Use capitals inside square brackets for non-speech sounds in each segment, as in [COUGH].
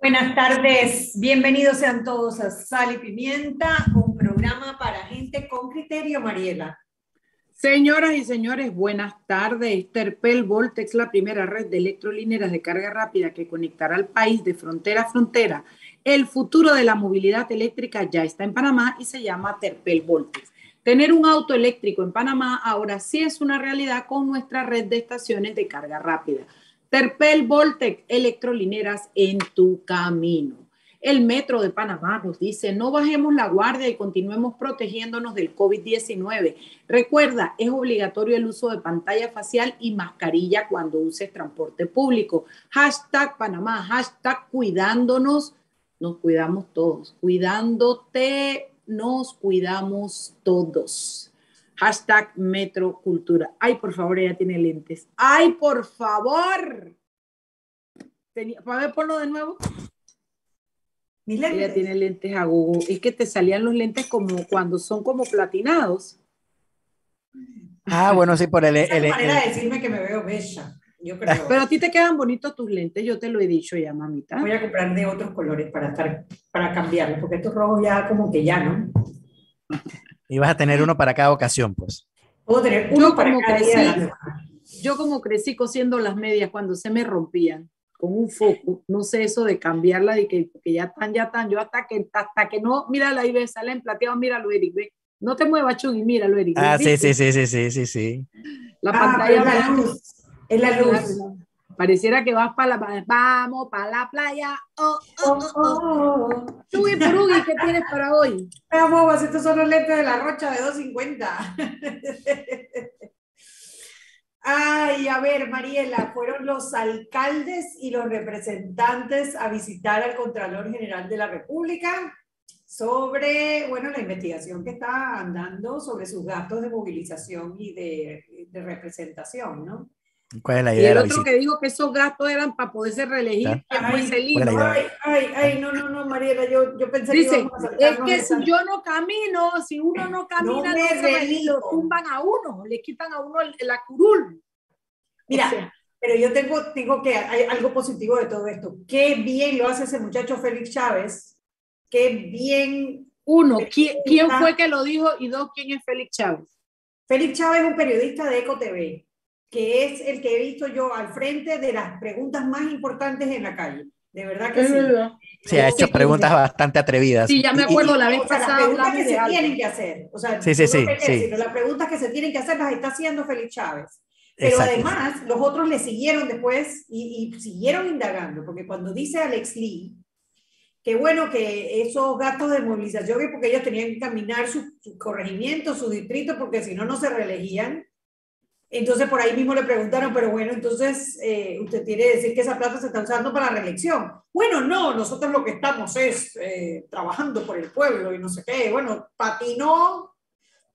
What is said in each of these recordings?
Buenas tardes, bienvenidos sean todos a Sal y Pimienta, un programa para gente con criterio, Mariela. Señoras y señores, buenas tardes. Terpel Voltex, la primera red de electrolineras de carga rápida que conectará al país de frontera a frontera. El futuro de la movilidad eléctrica ya está en Panamá y se llama Terpel Voltex. Tener un auto eléctrico en Panamá ahora sí es una realidad con nuestra red de estaciones de carga rápida. Terpel Voltec, electrolineras en tu camino. El Metro de Panamá nos dice, no bajemos la guardia y continuemos protegiéndonos del COVID-19. Recuerda, es obligatorio el uso de pantalla facial y mascarilla cuando uses transporte público. Hashtag Panamá, hashtag cuidándonos. Nos cuidamos todos. Cuidándote, nos cuidamos todos. Hashtag Metrocultura. Ay, por favor, ella tiene lentes. Ay, por favor. Tenía, ¿Para ver, ponlo de nuevo? Mis lentes. Ella tiene lentes a Google. Es que te salían los lentes como cuando son como platinados. Ah, bueno, sí, por el... Es el, manera de decirme que me veo bella. Yo creo. [LAUGHS] Pero a ti te quedan bonitos tus lentes, yo te lo he dicho ya, mamita. Voy a comprar de otros colores para estar, para cambiarlos, porque estos rojos ya como que ya, ¿no? Y vas a tener uno para cada ocasión, pues. Puedo tener uno para cada día Yo como crecí cosiendo las medias cuando se me rompían con un foco, no sé eso de cambiarla, de que, ya están, ya están, yo hasta que, hasta que no, mírala ahí, ve, salen plateado, míralo, Eric, ve. No te muevas, Chugui, míralo, Eric. Ah, sí, sí, sí, sí, sí, sí, sí. La ah, pantalla. Es la luz. Es la luz. Pareciera que vas para la, vamos para la playa. Oh, oh, oh, oh. Chuy Purugi, ¿qué tienes para hoy? Ah, bobas, estos son los lentes de la Rocha de 250. Ay, a ver, Mariela, fueron los alcaldes y los representantes a visitar al Contralor General de la República sobre, bueno, la investigación que está andando sobre sus gastos de movilización y de, de representación, ¿no? ¿Cuál es la idea? Y el otro que dijo que esos gastos eran para poderse reelegir, ay, ay, ay, ay, no, no, no, Mariela, yo, yo pensé Dice, que es que si yo no camino, si uno no camina, no, se lo tumban a uno, le quitan a uno la curul. Mira, pero yo tengo, tengo que, hay algo positivo de todo esto. Qué bien lo hace ese muchacho Félix Chávez, qué bien. Uno, ¿quién, ¿quién fue que lo dijo? Y dos, ¿quién es Félix Chávez? Félix Chávez es un periodista de Eco TV que es el que he visto yo al frente de las preguntas más importantes en la calle. De verdad que sí. Sí, ha hecho preguntas bastante atrevidas. Sí, ya me acuerdo la vez pasada. Las preguntas que se tienen que hacer. O sea, sí, sí, sí, las preguntas que se tienen que hacer las está haciendo Félix Chávez. Pero además, los otros le siguieron después y, siguieron indagando, porque cuando dice Alex Lee, que bueno, que esos gastos de movilización porque ellos tenían que caminar su, su corregimiento, su distrito, porque si no, no se reelegían. Entonces por ahí mismo le preguntaron, pero bueno, entonces eh, usted que decir que esa plata se está usando para la reelección. Bueno, no, nosotros lo que estamos es eh, trabajando por el pueblo y no sé qué. Bueno, patinó,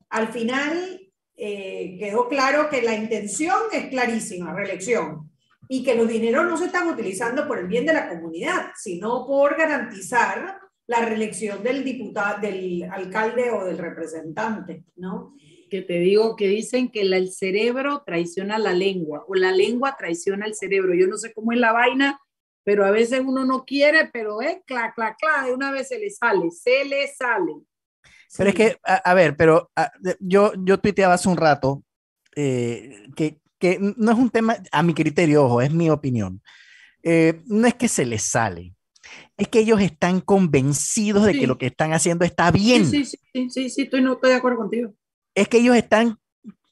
al final eh, quedó claro que la intención es clarísima, reelección, y que los dineros no se están utilizando por el bien de la comunidad, sino por garantizar la reelección del diputado, del alcalde o del representante, ¿no? Que te digo que dicen que el cerebro traiciona la lengua o la lengua traiciona el cerebro. Yo no sé cómo es la vaina, pero a veces uno no quiere, pero es cla, cla, cla, de una vez se le sale, se le sale. Pero es que, a, ver, pero yo, yo tuiteaba hace un rato eh, que, que, no es un tema, a mi criterio, ojo, es mi opinión. Eh, no es que se les sale, es que ellos están convencidos de que lo que están haciendo está bien. Sí, sí, sí, sí, sí, estoy, no estoy de acuerdo contigo es que ellos están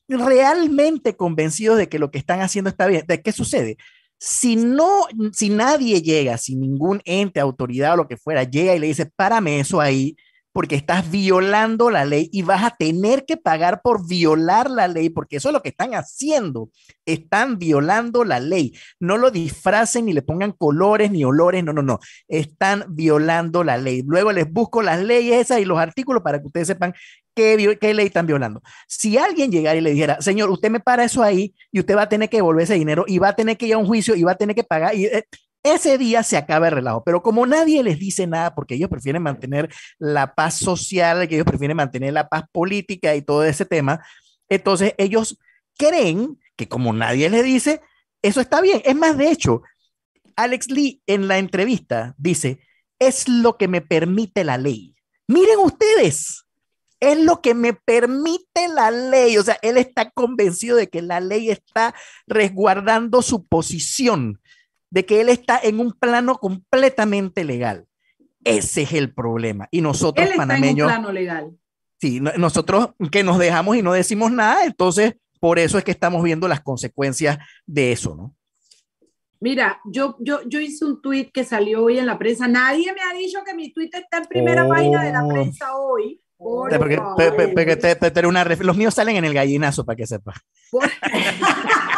realmente convencidos de que lo que están haciendo está bien. ¿De qué sucede? Si no, si nadie llega, si ningún ente, autoridad o lo que fuera llega y le dice, párame eso ahí, porque estás violando la ley y vas a tener que pagar por violar la ley, porque eso es lo que están haciendo. Están violando la ley. No lo disfracen ni le pongan colores ni olores, no, no, no. Están violando la ley. Luego les busco las leyes esas y los artículos para que ustedes sepan qué, ley están violando. Si alguien llegara y le dijera, señor, usted me para eso ahí y usted va a tener que devolver ese dinero y va a tener que ir a un juicio y va a tener que pagar. Y, eh, ese día se acaba el relajo, pero como nadie les dice nada, porque ellos prefieren mantener la paz social, que ellos prefieren mantener la paz política y todo ese tema, entonces ellos creen que como nadie les dice, eso está bien. Es más, de hecho, Alex Lee en la entrevista dice, es lo que me permite la ley. Miren ustedes, es lo que me permite la ley. O sea, él está convencido de que la ley está resguardando su posición, de que él está en un plano completamente legal. Ese es el problema. Y nosotros, él está panameños. En un plano legal. Sí, nosotros que nos dejamos y no decimos nada, entonces por eso es que estamos viendo las consecuencias de eso, ¿no? Mira, yo, yo, yo hice un tweet que salió hoy en la prensa. Nadie me ha dicho que mi tweet está en primera página de la oh. prensa hoy. Porque, una los míos salen en el gallinazo, para que sepa. [LAUGHS] [LAUGHS]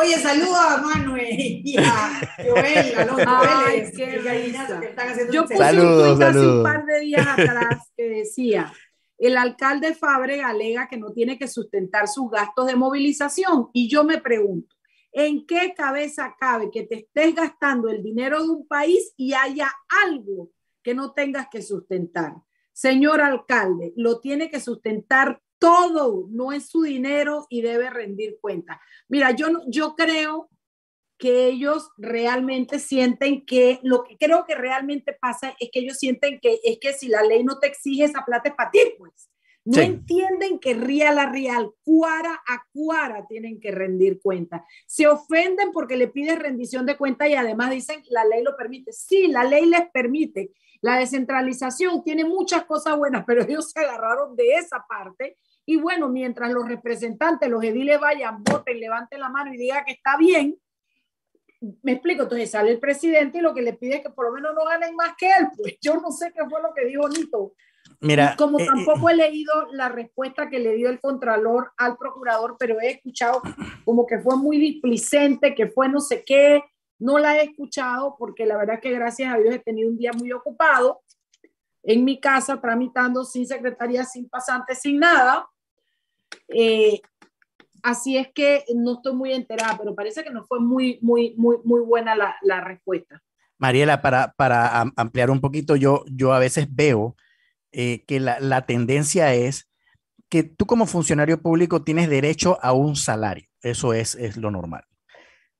Oye, saludo a Manuel y a Joel, a los Ay, qué gallinazo que están haciendo Yo puse saludos, un tweet hace un par de días atrás que decía, el alcalde Fabre alega que no tiene que sustentar sus gastos de movilización. Y yo me pregunto, ¿en qué cabeza cabe que te estés gastando el dinero de un país y haya algo que no tengas que sustentar? Señor alcalde, lo tiene que sustentar todo, no es su dinero y debe rendir cuenta. Mira, yo, yo creo que ellos realmente sienten que lo que creo que realmente pasa es que ellos sienten que es que si la ley no te exige esa plata es para ti, pues. No entienden que real a real, cuara a cuara tienen que rendir cuenta. Se ofenden porque le pides rendición de cuenta y además dicen la ley lo permite. Sí, la ley les permite, la descentralización tiene muchas cosas buenas, [LAUGHS] pero ellos se agarraron de esa parte. Y bueno, mientras los representantes, los ediles vayan, voten, levanten la mano y digan que está bien, me explico, entonces sale el presidente y lo que le pide es que por lo menos no ganen más que él. Pues yo no sé qué fue lo que dijo Nito. Mira, como eh, tampoco eh, he leído la respuesta que le dio el contralor al procurador, pero he escuchado como que fue muy displicente, que fue no sé qué, no la he escuchado porque la verdad que gracias a Dios he tenido un día muy ocupado en mi casa tramitando sin secretaría, sin pasante, sin nada. Eh, así es que no estoy muy enterada, pero parece que no fue muy, muy, muy, muy buena la, la respuesta. Mariela, para, para ampliar un poquito, yo, yo a veces veo eh, que la, la tendencia es que tú como funcionario público tienes derecho a un salario. Eso es, es lo normal.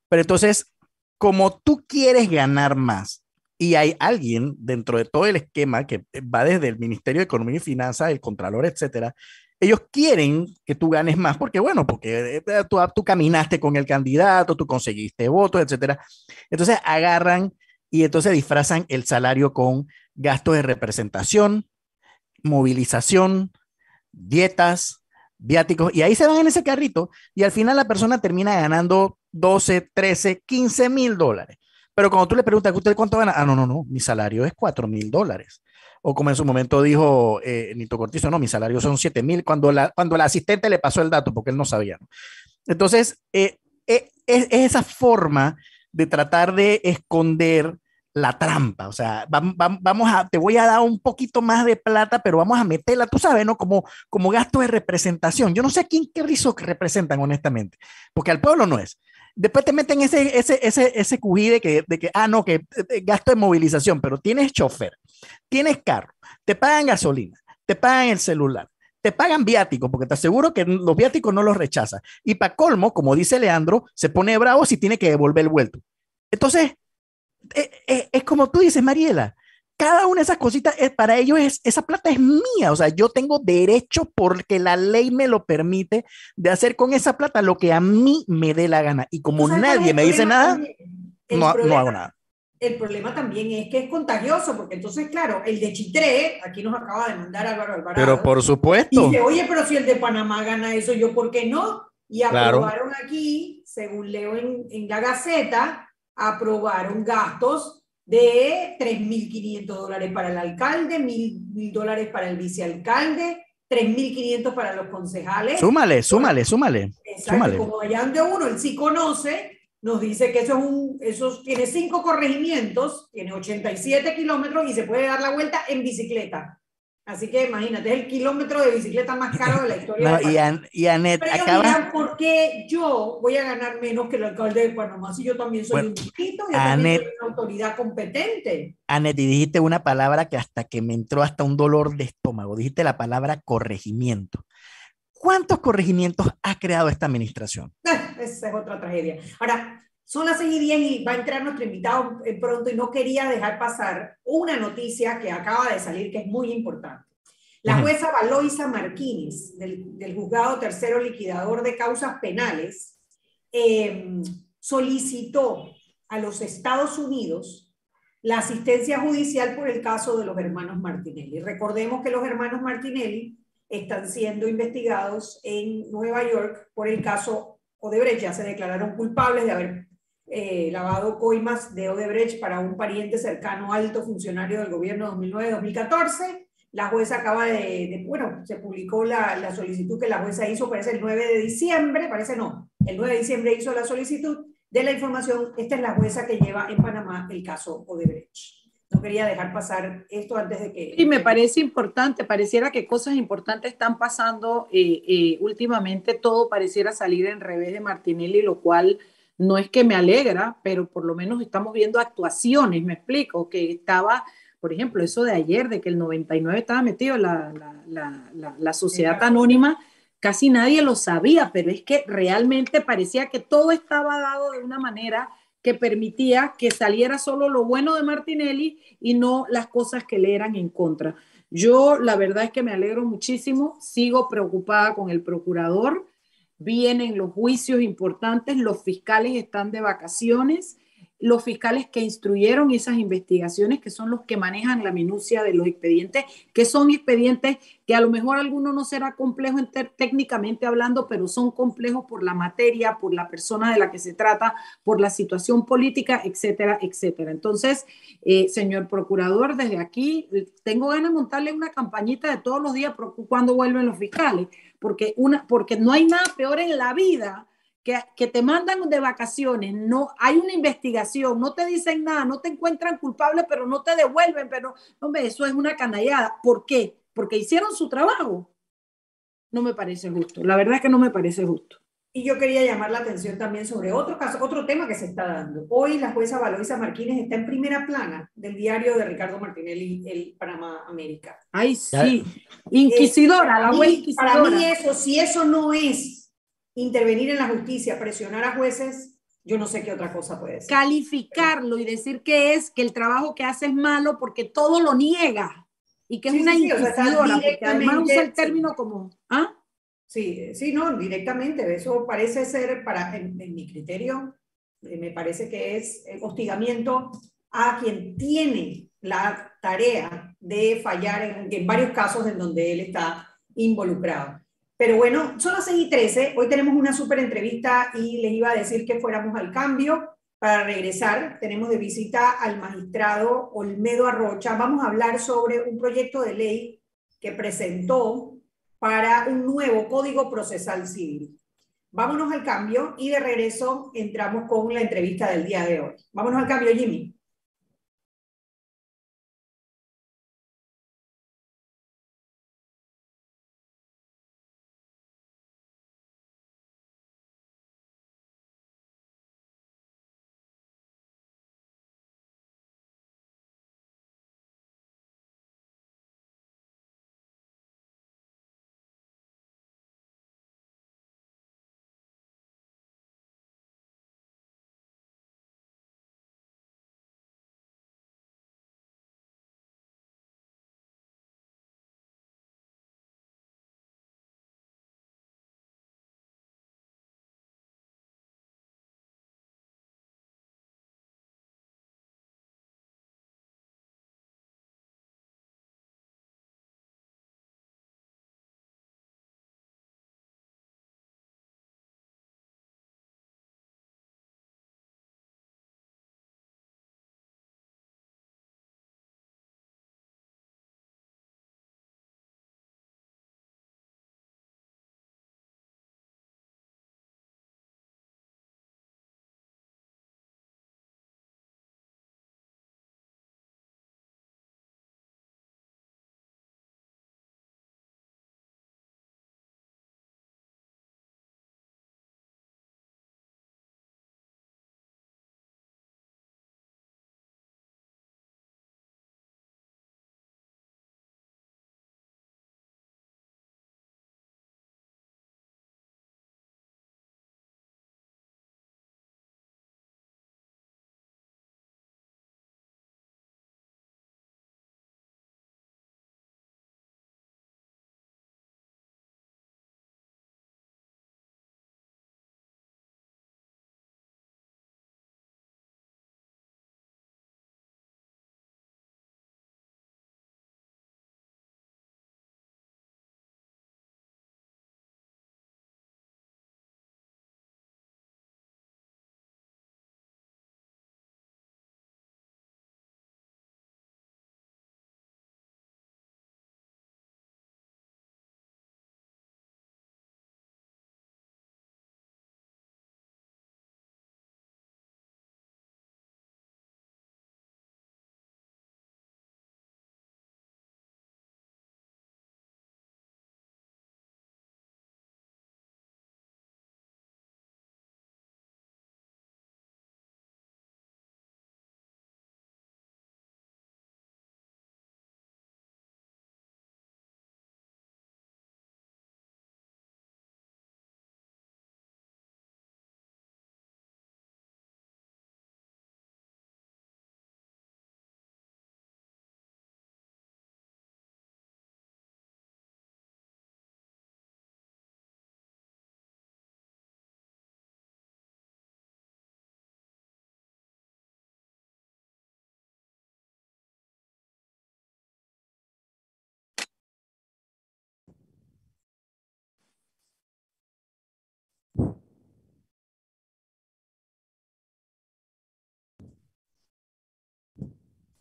Pero entonces, como tú quieres ganar más y hay alguien dentro de todo el esquema que va desde el Ministerio de Economía y Finanzas, el Contralor, etcétera, ellos quieren que tú ganes más porque, bueno, porque eh, tú, tú caminaste con el candidato, tú conseguiste votos, etcétera. Entonces agarran y entonces disfrazan el salario con gastos de representación, movilización, dietas, viáticos, y ahí se van en ese carrito y al final la persona termina ganando 12, 13, 15 mil dólares. Pero cuando tú le preguntas, ¿usted cuánto gana? Ah, no, no, no, mi salario es 4 mil dólares. O como en su momento dijo eh, Nito Cortizo, no, mi salario son 7 mil, cuando la, cuando la asistente le pasó el dato, porque él no sabía. Entonces, eh, eh, es, esa forma de tratar de esconder la trampa, o sea, vamos a, te voy a dar un poquito más de plata, pero vamos a meterla, tú sabes, ¿no? Como, como gasto de representación. Yo no sé a quién qué rizo que representan, honestamente, porque al pueblo no es. Después te meten ese, ese, ese, ese cují que, de que, ah, no, que eh, gasto de movilización, pero tienes chofer, tienes carro, te pagan gasolina, te pagan el celular, te pagan viáticos, porque te aseguro que los viáticos no los rechazas. Y para colmo, como dice Leandro, se pone bravo si tiene que devolver el vuelto. Entonces, es, eh, eh, es como tú dices, Mariela, cada una de esas cositas, es, para ellos es, esa plata es mía, o sea, yo tengo derecho porque la ley me lo permite de hacer con esa plata lo que a mí me dé la gana. Y como nadie me dice nada, no, no, hago nada. El problema también es que es contagioso, porque entonces, claro, el de Chitré, aquí nos acaba de mandar Álvaro Alvarado. Pero por supuesto. Y dice, oye, pero si el de Panamá gana eso, ¿yo por qué no? Y aprobaron aquí, según leo en, en la Gaceta, aprobaron gastos de 3.500 dólares para el alcalde, 1.000 dólares para el vicealcalde, 3.500 para los concejales. Súmale, súmale, súmale. Exacto, como allá donde uno, él sí conoce, nos dice que eso, es un, eso tiene cinco corregimientos, tiene 87 kilómetros y se puede dar la vuelta en bicicleta. Así que imagínate, es el kilómetro de bicicleta más caro de la historia. no, y, An y Pero acaba... ¿por qué yo voy a ganar menos que el alcalde de Panamá si yo también soy un chiquito y Anet, soy una autoridad competente? Anet, y dijiste una palabra que hasta que me entró hasta un dolor de estómago, dijiste la palabra corregimiento. ¿Cuántos corregimientos ha creado esta administración? [LAUGHS] Esa es otra tragedia. Ahora, Son las 6 y 10 y va a entrar nuestro invitado pronto y no quería dejar pasar una noticia que acaba de salir que es muy importante. La jueza Valoisa Martínez, del, juzgado tercero liquidador de causas penales, em, solicitó a los Estados Unidos la asistencia judicial por el caso de los hermanos Martinelli. Recordemos que los hermanos Martinelli están siendo investigados en Nueva York por el caso Odebrecht. Ya se declararon culpables de haber eh, lavado coimas de Odebrecht para un pariente cercano, alto funcionario del gobierno 2009-2014. La jueza acaba de, bueno, se publicó la, la, solicitud que la jueza hizo, parece el 9 de diciembre, parece no, el 9 de diciembre hizo la solicitud de la información. Esta es la jueza que lleva en Panamá el caso Odebrecht. No quería dejar pasar esto antes de que... Y me parece importante, pareciera que cosas importantes están pasando eh, eh, últimamente, todo pareciera salir en revés de Martinelli, lo cual no es que me alegra, pero por lo menos estamos viendo actuaciones, me explico, que estaba, por ejemplo, eso de ayer, de que el 99 estaba metido la, la, la, sociedad anónima, casi nadie lo sabía, pero es que realmente parecía que todo estaba dado de una manera que permitía que saliera solo lo bueno de Martinelli y no las cosas que le eran en contra. Yo la verdad es que me alegro muchísimo, sigo preocupada con el procurador, vienen los juicios importantes, los fiscales están de vacaciones, los fiscales que instruyeron esas investigaciones, que son los que manejan la minucia de los expedientes, que son expedientes que a lo mejor alguno no será complejo técnicamente hablando, pero son complejos por la materia, por la persona de la que se trata, por la situación política, etcétera, etcétera. Entonces, eh, señor procurador, desde aquí tengo ganas de montarle una campañita de todos los días cuando vuelven los fiscales porque, una, porque no hay nada peor en la vida que, que, te mandan de vacaciones, no hay una investigación, no te dicen nada, no te encuentran culpable, pero no te devuelven, pero hombre, eso es una canallada. ¿Por qué? Porque hicieron su trabajo. No me parece justo. La verdad es que no me parece justo. Y yo quería llamar la atención también sobre otro caso, otro tema que se está dando. Hoy la jueza Valoisa Martínez está en primera plana del diario de Ricardo Martinelli, el Panamá América. Ay, sí. Inquisidora, la jueza inquisidora. Para mí eso, si eso no es intervenir en la justicia, presionar a jueces, yo no sé qué otra cosa puede ser. Calificarlo y decir que es que el trabajo que hace es malo porque todo lo niega y que es una inquisidora, porque además usa el término como, ¿ah? Sí, sí, no, directamente. Eso parece ser, para, en, mi criterio, eh, me parece que es hostigamiento a quien tiene la tarea de fallar en, en, varios casos en donde él está involucrado. Pero bueno, son las 6 y 13. Hoy tenemos una súper entrevista y les iba a decir que fuéramos al cambio. Para regresar, tenemos de visita al magistrado Olmedo Arrocha. Vamos a hablar sobre un proyecto de ley que presentó para un nuevo Código Procesal Civil. Vámonos al cambio y de regreso entramos con la entrevista del día de hoy. Vámonos al cambio, Jimmy.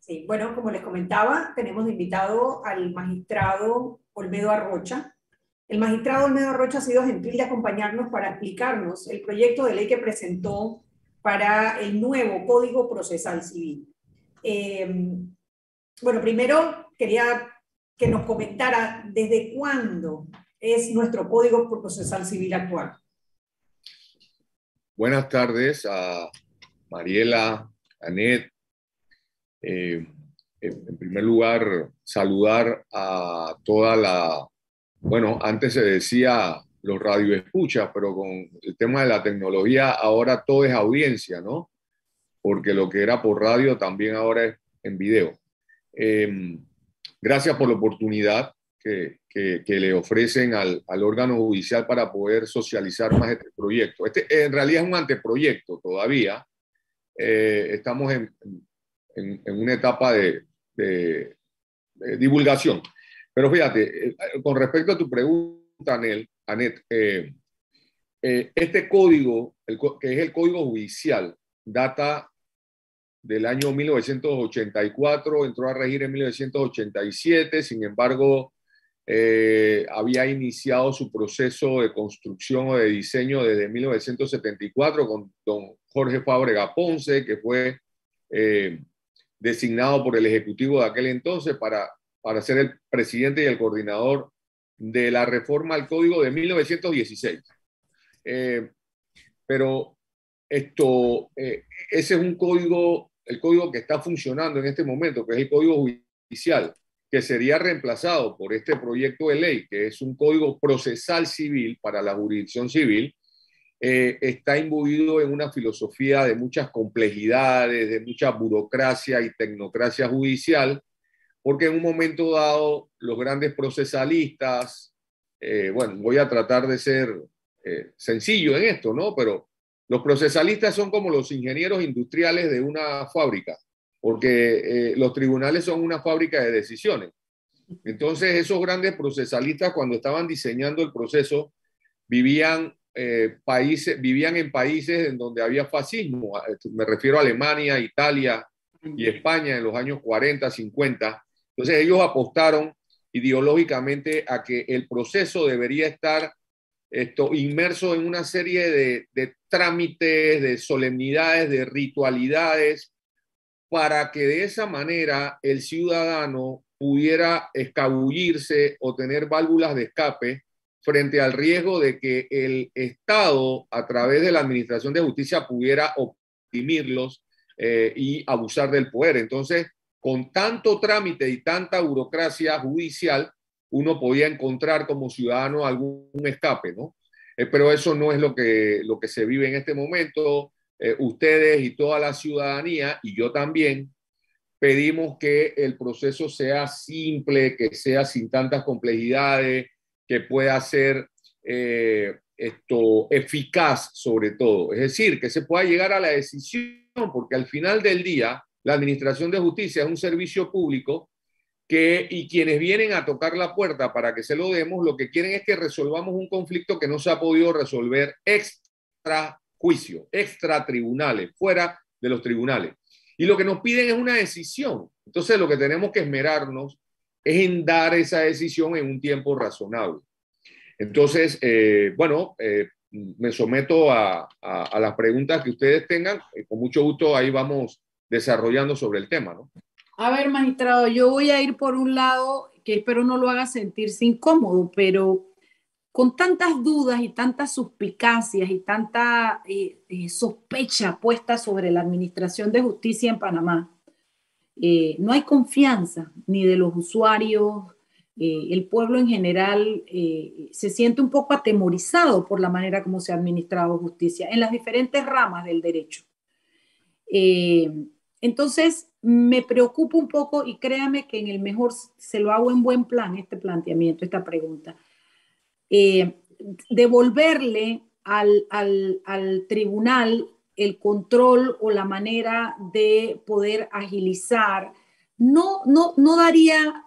Sí, bueno, como les comentaba, tenemos invitado al magistrado Olmedo Arrocha. El magistrado Olmedo Arrocha ha sido gentil de acompañarnos para explicarnos el proyecto de ley que presentó para el nuevo Código Procesal Civil. Em, bueno, primero quería que nos comentara desde cuándo es nuestro Código Procesal Civil actual. Buenas tardes a Mariela, Anet, eh, en primer lugar, saludar a toda la, bueno, antes se decía los radioescuchas, pero con el tema de la tecnología ahora todo es audiencia, ¿no? Porque lo que era por radio también ahora es en video. Em, gracias por la oportunidad que, que, le ofrecen al, al, órgano judicial para poder socializar más este proyecto. Este en realidad es un anteproyecto todavía. Eh, estamos en, en, una etapa de, divulgación. Pero fíjate, eh, con respecto a tu pregunta, Anel, Anet, eh, eh, este código, que es el código judicial, data del año 1984, entró a regir en 1987, sin embargo, había iniciado su proceso de construcción o de diseño desde 1974 con don Jorge Fábrega Ponce, que fue designado por el Ejecutivo de aquel entonces para, para ser el presidente y el coordinador de la reforma al Código de 1916. Eh, pero esto, eh, ese es un código, el código que está funcionando en este momento, que es el Código Judicial, que sería reemplazado por este proyecto de ley, que es un código procesal civil para la jurisdicción civil, eh, está imbuido en una filosofía de muchas complejidades, de mucha burocracia y tecnocracia judicial, porque en un momento dado los grandes procesalistas, eh, bueno, voy a tratar de ser eh, sencillo en esto, ¿no? Pero los procesalistas son como los ingenieros industriales de una fábrica, porque los tribunales son una fábrica de decisiones. Entonces, esos grandes procesalistas, cuando estaban diseñando el proceso, vivían eh, países, vivían en países en donde había fascismo, me refiero a Alemania, Italia y España en los años 40, 50. Entonces ellos apostaron ideológicamente a que el proceso debería estar esto, inmerso en una serie de, de trámites, de solemnidades, de ritualidades, para que de esa manera el ciudadano pudiera escabullirse o tener válvulas de escape frente al riesgo de que el Estado, a través de la Administración de Justicia, pudiera oprimirlos eh, y abusar del poder. Entonces, con tanto trámite y tanta burocracia judicial, uno podía encontrar como ciudadano algún escape, ¿no? Eh, pero eso no es lo que, lo que se vive en este momento. Eh, ustedes y toda la ciudadanía, y yo también, pedimos que el proceso sea simple, que sea sin tantas complejidades, que pueda ser eh, esto eficaz sobre todo. Es decir, que se pueda llegar a la decisión, porque al final del día la Administración de Justicia es un servicio público que, y quienes vienen a tocar la puerta para que se lo demos, lo que quieren es que resolvamos un conflicto que no se ha podido resolver extra juicio, extra tribunales, fuera de los tribunales. Y lo que nos piden es una decisión. Entonces, lo que tenemos que esmerarnos es en dar esa decisión en un tiempo razonable. Entonces, eh, bueno, eh, me someto a, las preguntas que ustedes tengan. Eh, con mucho gusto ahí vamos desarrollando sobre el tema, ¿no? A ver, magistrado, yo voy a ir por un lado que espero no lo haga sentirse incómodo, pero con tantas dudas y tantas suspicacias y tanta sospecha puesta sobre la administración de justicia en Panamá, eh, no hay confianza ni de los usuarios, eh, el pueblo en general eh, se siente un poco atemorizado por la manera como se ha administrado justicia en las diferentes ramas del derecho. entonces, me preocupa un poco y créame que en el mejor se lo hago en buen plan este planteamiento, esta pregunta. Devolverle al, al, tribunal el control o la manera de poder agilizar, no, no, no daría,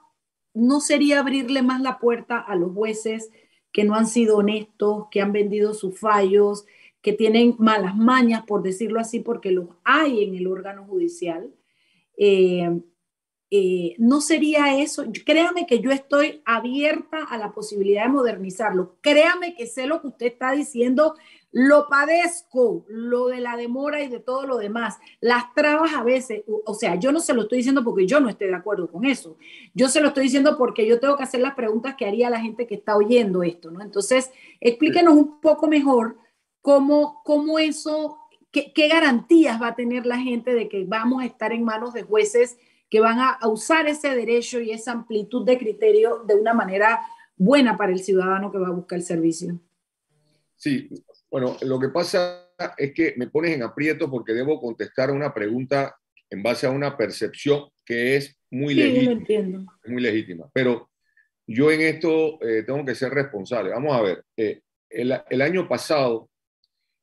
no sería abrirle más la puerta a los jueces que no han sido honestos, que han vendido sus fallos, que tienen malas mañas, por decirlo así, porque los hay en el órgano judicial. Eh, eh, no sería eso. Créame que yo estoy abierta a la posibilidad de modernizarlo. Créame que sé lo que usted está diciendo. Lo padezco, lo de la demora y de todo lo demás. Las trabas a veces, o sea, yo no se lo estoy diciendo porque yo no esté de acuerdo con eso. Yo se lo estoy diciendo porque yo tengo que hacer las preguntas que haría la gente que está oyendo esto, ¿no? Entonces, explíquenos un poco mejor cómo, cómo eso, qué, garantías va a tener la gente de que vamos a estar en manos de jueces que van a, a usar ese derecho y esa amplitud de criterio de una manera buena para el ciudadano que va a buscar el servicio. Sí, bueno, lo que pasa es que me pones en aprieto porque debo contestar una pregunta en base a una percepción que es muy Sí, legítima. lo entiendo. muy legítima. Pero yo en esto eh, tengo que ser responsable. Vamos a ver, eh, el, el año pasado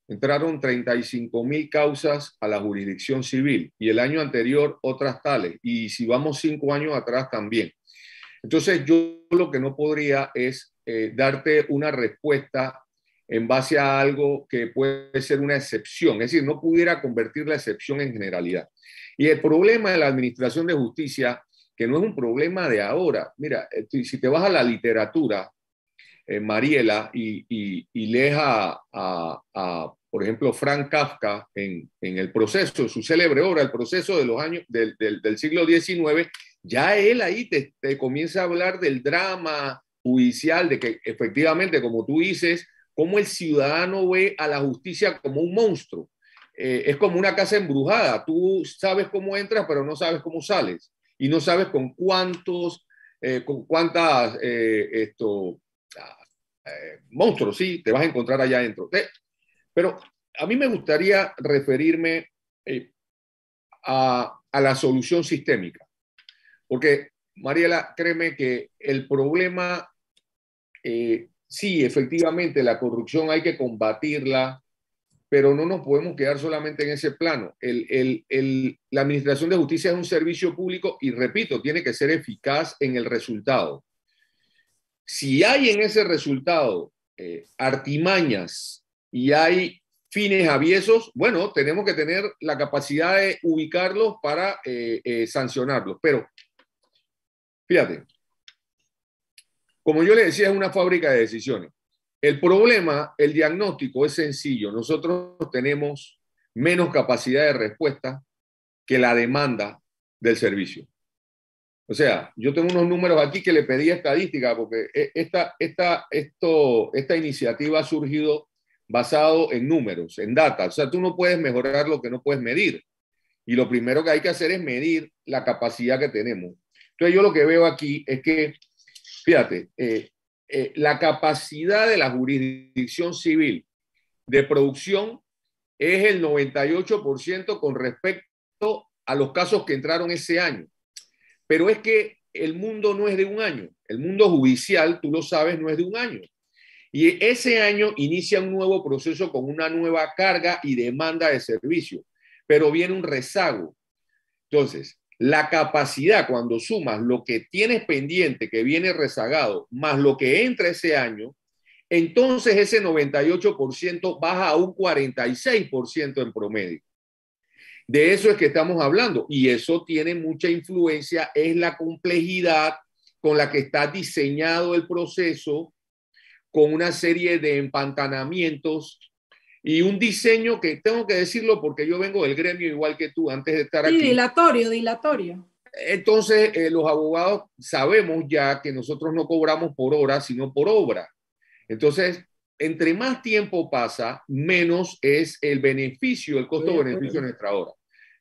entraron 35 mil causas a la jurisdicción civil y el año anterior otras tales. Y si vamos cinco años atrás también. Entonces yo lo que no podría es eh, darte una respuesta en base a algo que puede ser una excepción. Es decir, no pudiera convertir la excepción en generalidad. Y el problema de la administración de justicia, que no es un problema de ahora. Mira, eh, si te vas a la literatura, eh, Mariela, y, y, lees a, por ejemplo, Frank Kafka en, en, el proceso, su célebre obra, el proceso de los años del, del, del siglo XIX, ya él ahí te, te, comienza a hablar del drama judicial, de que efectivamente, como tú dices, cómo el ciudadano ve a la justicia como un monstruo. Eh, es como una casa embrujada. Tú sabes cómo entras, pero no sabes cómo sales. Y no sabes con cuántos, eh, con cuántas eh, esto, eh, monstruos, sí, te vas a encontrar allá adentro. Pero a mí me gustaría referirme eh, a, la solución sistémica, porque Mariela, créeme que el problema, eh, sí, efectivamente, la corrupción hay que combatirla, pero no nos podemos quedar solamente en ese plano. El, el, el, la Administración de Justicia es un servicio público y, repito, tiene que ser eficaz en el resultado. Si hay en ese resultado eh, artimañas y hay fines aviesos, bueno, tenemos que tener la capacidad de ubicarlos para eh, eh, sancionarlos. Pero, fíjate, como yo le decía, es una fábrica de decisiones. El problema, el diagnóstico es sencillo. Nosotros tenemos menos capacidad de respuesta que la demanda del servicio. O sea, yo tengo unos números aquí que le pedí estadística porque esta, esta, esto, esta iniciativa ha surgido basado en números, en data. O sea, tú no puedes mejorar lo que no puedes medir. Y lo primero que hay que hacer es medir la capacidad que tenemos. Entonces, yo lo que veo aquí es que, fíjate, eh, eh, la capacidad de la jurisdicción civil de producción es el 98% con respecto a los casos que entraron ese año. Pero es que el mundo no es de un año. El mundo judicial, tú lo sabes, no es de un año. Y ese año inicia un nuevo proceso con una nueva carga y demanda de servicio, pero viene un rezago. Entonces, la capacidad, cuando sumas lo que tienes pendiente, que viene rezagado, más lo que entra ese año, entonces ese 98% baja a un 46% en promedio. De eso es que estamos hablando y eso tiene mucha influencia, es la complejidad con la que está diseñado el proceso, con una serie de empantanamientos y un diseño que tengo que decirlo porque yo vengo del gremio igual que tú antes de estar sí, aquí. Dilatorio, dilatorio. Entonces, eh, los abogados sabemos ya que nosotros no cobramos por hora, sino por obra. Entonces, entre más tiempo pasa, menos es el beneficio, el costo-beneficio de nuestra hora.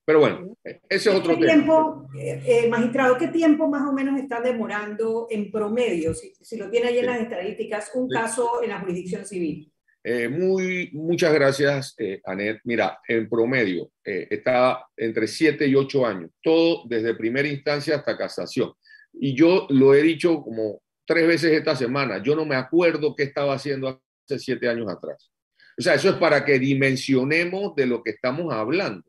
Pero bueno, ese es otro ¿Qué tiempo, eh, eh, magistrado, qué tiempo más o menos está demorando en promedio, si, si lo tiene ahí en las estadísticas, un caso en la jurisdicción civil? Eh, muy, muchas gracias, eh, Anet. Mira, en promedio eh, está entre 7 y 8 años, todo desde primera instancia hasta casación. Y yo lo he dicho como tres veces esta semana, yo no me acuerdo qué estaba haciendo hace siete años atrás. O sea, eso es para que dimensionemos de lo que estamos hablando.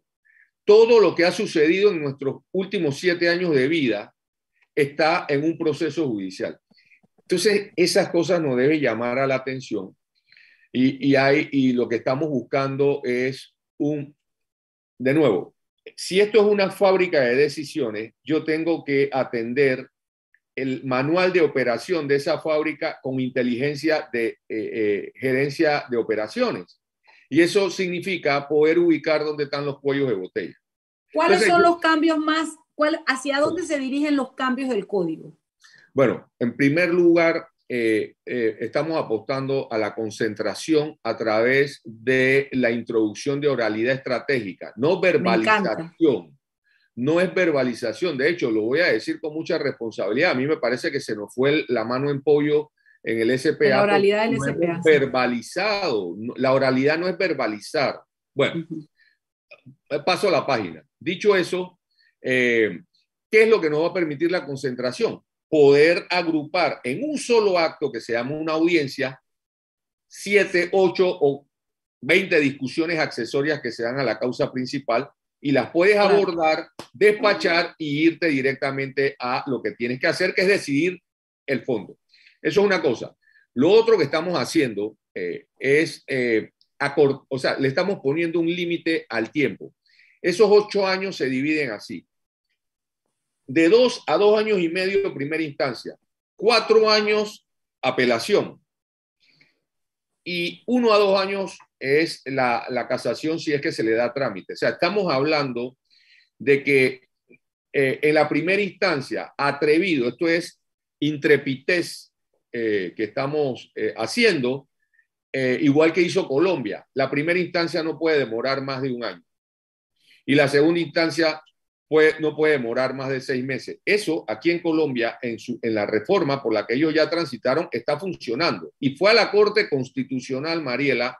Todo lo que ha sucedido en nuestros últimos siete años de vida está en un proceso judicial. Entonces, esas cosas nos deben llamar a la atención y, lo que estamos buscando es un, de nuevo, si esto es una fábrica de decisiones, yo tengo que atender el manual de operación de esa fábrica con inteligencia de eh, eh, gerencia de operaciones. Y eso significa poder ubicar dónde están los cuellos de botella. ¿Cuáles son los cambios más, cuál, hacia dónde se dirigen los cambios del código? Bueno, en primer lugar, eh, eh, estamos apostando a la concentración a través de la introducción de oralidad estratégica, no verbalización. No es verbalización, de hecho, lo voy a decir con mucha responsabilidad. A mí me parece que se nos fue la mano en pollo en el SPA. La oralidad del no SPA. Verbalizado. La oralidad no es verbalizar. Bueno, uh -huh. paso a la página. Dicho eso, eh, ¿qué es lo que nos va a permitir la concentración? poder agrupar en un solo acto que se llama una audiencia, siete, ocho o veinte discusiones accesorias que se dan a la causa principal y las puedes abordar, despachar y irte directamente a lo que tienes que hacer, que es decidir el fondo. Eso es una cosa. Lo otro que estamos haciendo eh, es, eh, o sea, le estamos poniendo un límite al tiempo. Esos ocho años se dividen así de dos a dos años y medio de primera instancia, cuatro años apelación y uno a dos años es la, la, casación si es que se le da trámite. O sea, estamos hablando de que eh, en la primera instancia, atrevido, esto es intrepidez eh, que estamos eh, haciendo, eh, igual que hizo Colombia, la primera instancia no puede demorar más de un año. Y la segunda instancia puede, no puede demorar más de seis meses. Eso aquí en Colombia, en, su, en la reforma por la que ellos ya transitaron, está funcionando. Y fue a la Corte Constitucional, Mariela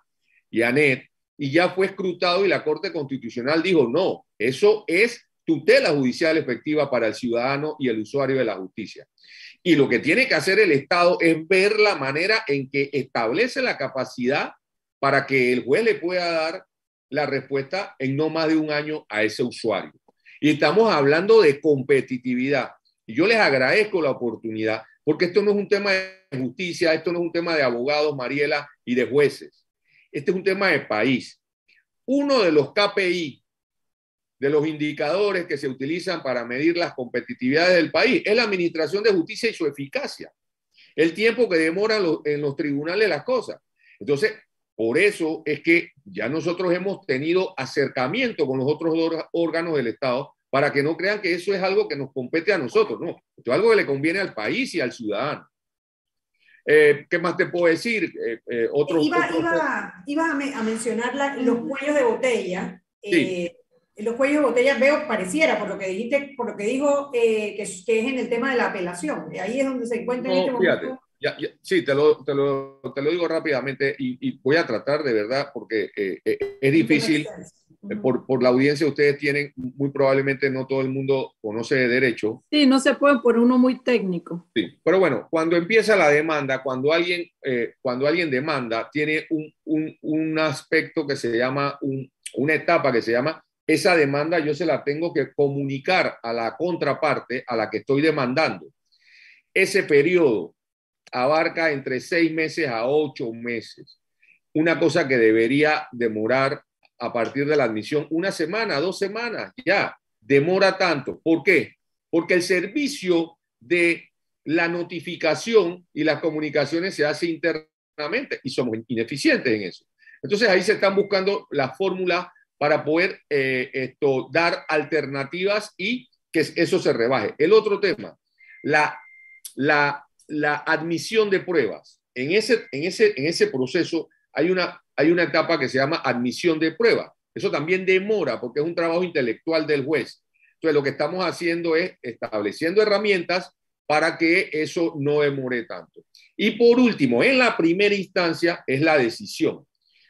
y Anet, y ya fue escrutado y la Corte Constitucional dijo, no, eso es tutela judicial efectiva para el ciudadano y el usuario de la justicia. Y lo que tiene que hacer el Estado es ver la manera en que establece la capacidad para que el juez le pueda dar la respuesta en no más de un año a ese usuario. Y estamos hablando de competitividad. Y yo les agradezco la oportunidad, porque esto no es un tema de justicia, esto no es un tema de abogados, Mariela, y de jueces. Este es un tema de país. Uno de los KPI, de los indicadores que se utilizan para medir las competitividades del país, es la administración de justicia y su eficacia. El tiempo que demoran los, en los tribunales las cosas. Entonces, por eso es que ya nosotros hemos tenido acercamiento con los otros órganos del Estado para que no crean que eso es algo que nos compete a nosotros, no, esto es algo que le conviene al país y al ciudadano. Eh, ¿Qué más te puedo decir? Eh, eh, otro, iba, otro... iba, iba a, me, a, mencionar la, los cuellos de botella. Sí. Los cuellos de botella veo pareciera, por lo que dijiste, por lo que dijo, que, que, es en el tema de la apelación. Ahí es donde se encuentra no, en este fíjate. momento. Ya, ya, sí, te lo, te, lo, te lo, digo rápidamente y, y, voy a tratar de verdad porque eh, eh, es difícil. Eh, por, por, la audiencia ustedes tienen, muy probablemente no todo el mundo conoce de derecho. Sí, no se puede por uno muy técnico. Sí, pero bueno, cuando empieza la demanda, cuando alguien, eh, cuando alguien demanda, tiene un, un, un aspecto que se llama, un, una etapa que se llama, esa demanda yo se la tengo que comunicar a la contraparte a la que estoy demandando. Ese periodo abarca entre seis meses a ocho meses. Una cosa que debería demorar a partir de la admisión una semana, dos semanas, ya. Demora tanto. ¿Por qué? Porque el servicio de la notificación y las comunicaciones se hace internamente y somos ineficientes en eso. Entonces ahí se están buscando las fórmulas para poder eh, dar alternativas y que eso se rebaje. El otro tema, la, admisión de pruebas. En ese, proceso hay una, hay una etapa que se llama admisión de prueba. Eso también demora porque es un trabajo intelectual del juez. Entonces, lo que estamos haciendo es estableciendo herramientas para que eso no demore tanto. Y por último, en la primera instancia es la decisión.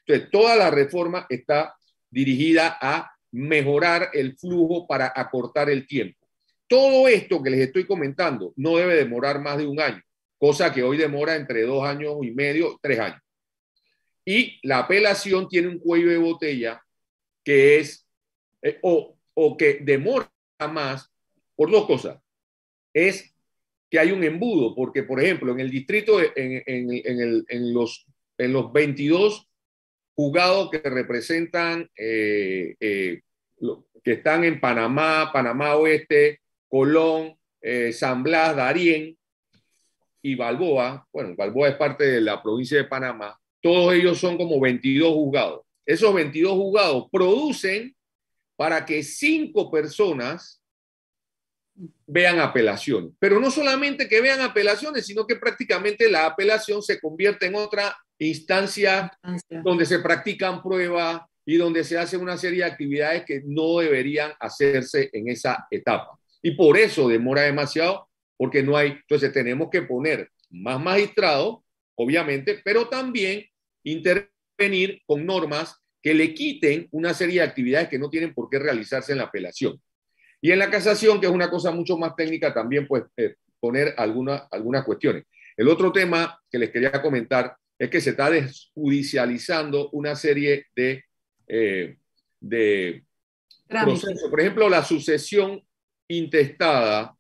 Entonces, toda la reforma está dirigida a mejorar el flujo para acortar el tiempo. Todo esto que les estoy comentando no debe demorar más de un año, cosa que hoy demora entre dos años y medio, tres años. Y la apelación tiene un cuello de botella que es, eh, o, o que demora más por dos cosas. Es que hay un embudo, porque, por ejemplo, en el distrito, en, en, en, los, en los 22 juzgados que representan, eh, eh, que están en Panamá, Panamá Oeste, Colón, eh, San Blas, Darién y Balboa, bueno, Balboa es parte de la provincia de Panamá, todos ellos son como 22 juzgados. Esos 22 juzgados producen para que cinco personas vean apelación. Pero no solamente que vean apelaciones, sino que prácticamente la apelación se convierte en otra instancia, donde se practican pruebas y donde se hace una serie de actividades que no deberían hacerse en esa etapa. Y por eso demora demasiado, porque no hay, entonces tenemos que poner más magistrados, obviamente, pero también intervenir con normas que le quiten una serie de actividades que no tienen por qué realizarse en la apelación. Y en la casación, que es una cosa mucho más técnica, también pues eh, poner alguna, algunas cuestiones. El otro tema que les quería comentar es que se está desjudicializando una serie de, eh, de procesos. Por ejemplo, la sucesión intestada,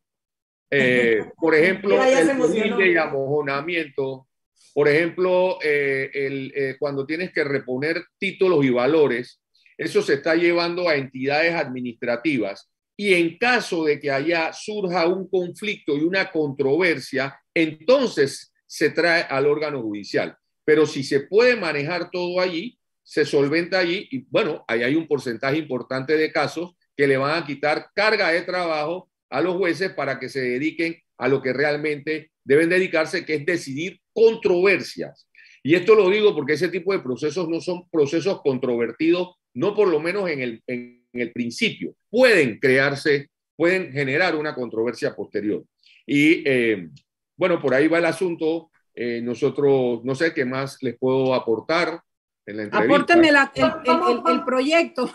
eh, por ejemplo, el de amojonamiento, por ejemplo, el, cuando tienes que reponer títulos y valores, eso se está llevando a entidades administrativas. Y en caso de que allá surja un conflicto y una controversia, entonces se trae al órgano judicial. Pero si se puede manejar todo allí, se solventa allí y bueno, ahí hay un porcentaje importante de casos que le van a quitar carga de trabajo a los jueces para que se dediquen a lo que realmente deben dedicarse, que es decidir controversias. Y esto lo digo porque ese tipo de procesos no son procesos controvertidos, no por lo menos en el, en el principio. Pueden crearse, pueden generar una controversia posterior. Y eh, bueno, por ahí va el asunto. Eh, nosotros, no sé qué más les puedo aportar. En la Apórteme el, proyecto.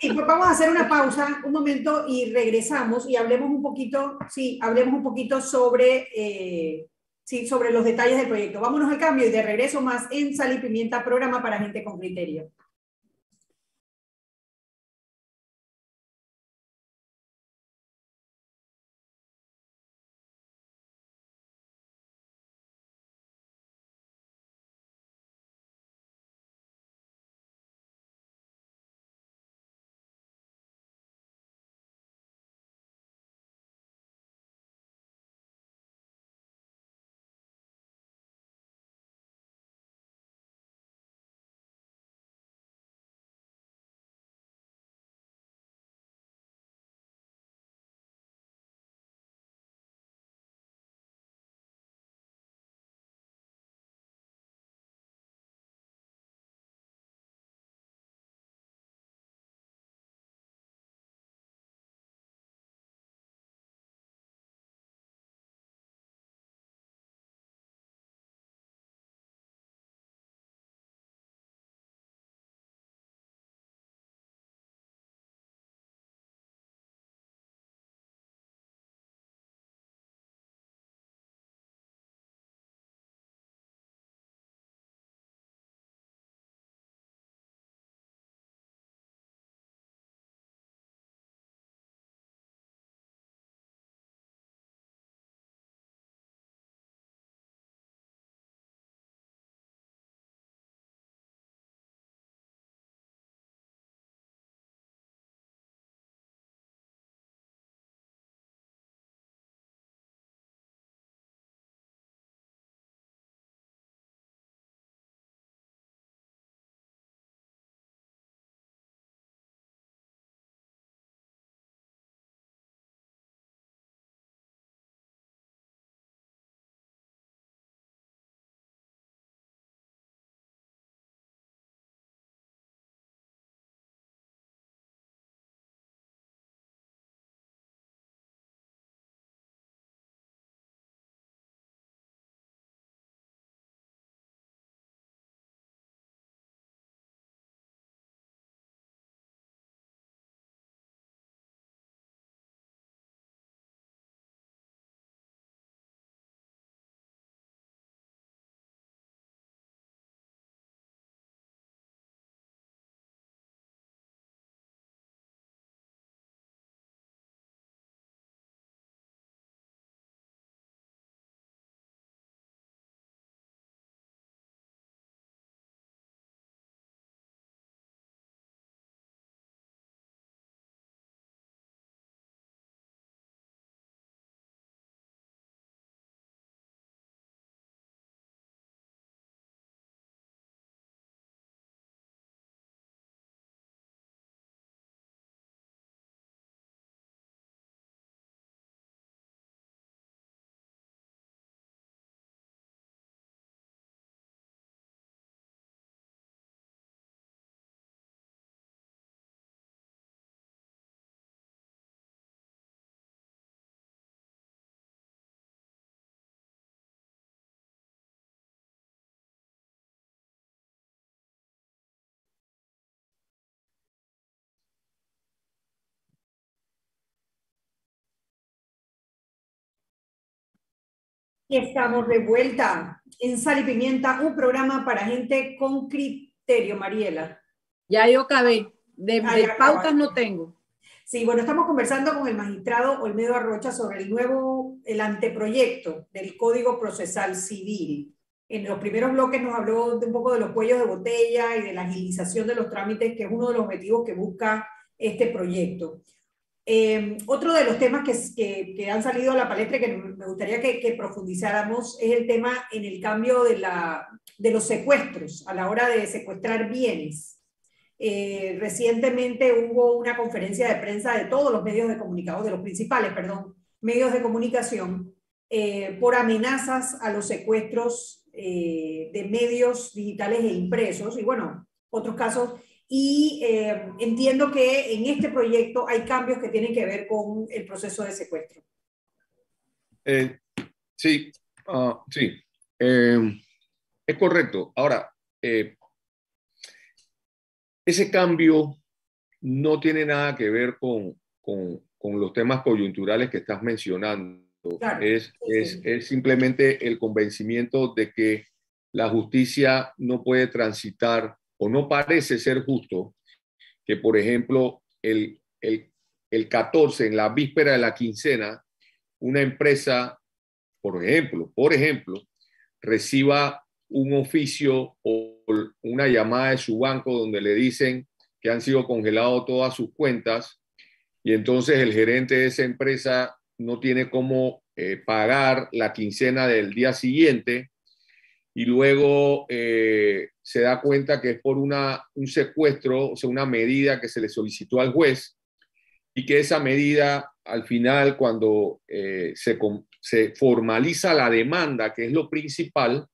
Sí, pues vamos a hacer una pausa un momento y regresamos y hablemos un poquito, sí, hablemos un poquito sobre, eh, sí, sobre los detalles del proyecto. Vámonos al cambio y de regreso más en Sal y Pimienta, programa para gente con criterio. Estamos de vuelta en Sal y Pimienta, un programa para gente con criterio, Mariela. Ya yo acabé. De, ah, pautas no tengo. Sí, bueno, estamos conversando con el magistrado Olmedo Arrocha sobre el nuevo, el anteproyecto del Código Procesal Civil. En los primeros bloques nos habló de un poco de los cuellos de botella y de la agilización de los trámites, que es uno de los objetivos que busca este proyecto. Eh, otro de los temas que, han salido a la palestra y que me gustaría que, profundizáramos es el tema en el cambio de, los secuestros a la hora de secuestrar bienes. Eh, recientemente hubo una conferencia de prensa de todos los medios de comunicación, de los principales, perdón, medios de comunicación, eh, por amenazas a los secuestros de medios digitales e impresos y bueno, otros casos y eh, entiendo que en este proyecto hay cambios que tienen que ver con el proceso de secuestro. Eh, sí, ah, sí, eh, es correcto. Ahora, ese cambio no tiene nada que ver con, con, con los temas coyunturales que estás mencionando. es, es, es simplemente el convencimiento de que la justicia no puede transitar o no parece ser justo que, por ejemplo, el, el, el 14, en la víspera de la quincena, una empresa, por ejemplo, por ejemplo, reciba un oficio o una llamada de su banco donde le dicen que han sido congelados todas sus cuentas y entonces el gerente de esa empresa no tiene cómo eh, pagar la quincena del día siguiente y luego eh, se da cuenta que es por una, un secuestro, o sea, una medida que se le solicitó al juez y que esa medida al final, cuando eh, se, se, formaliza la demanda, que es lo principal,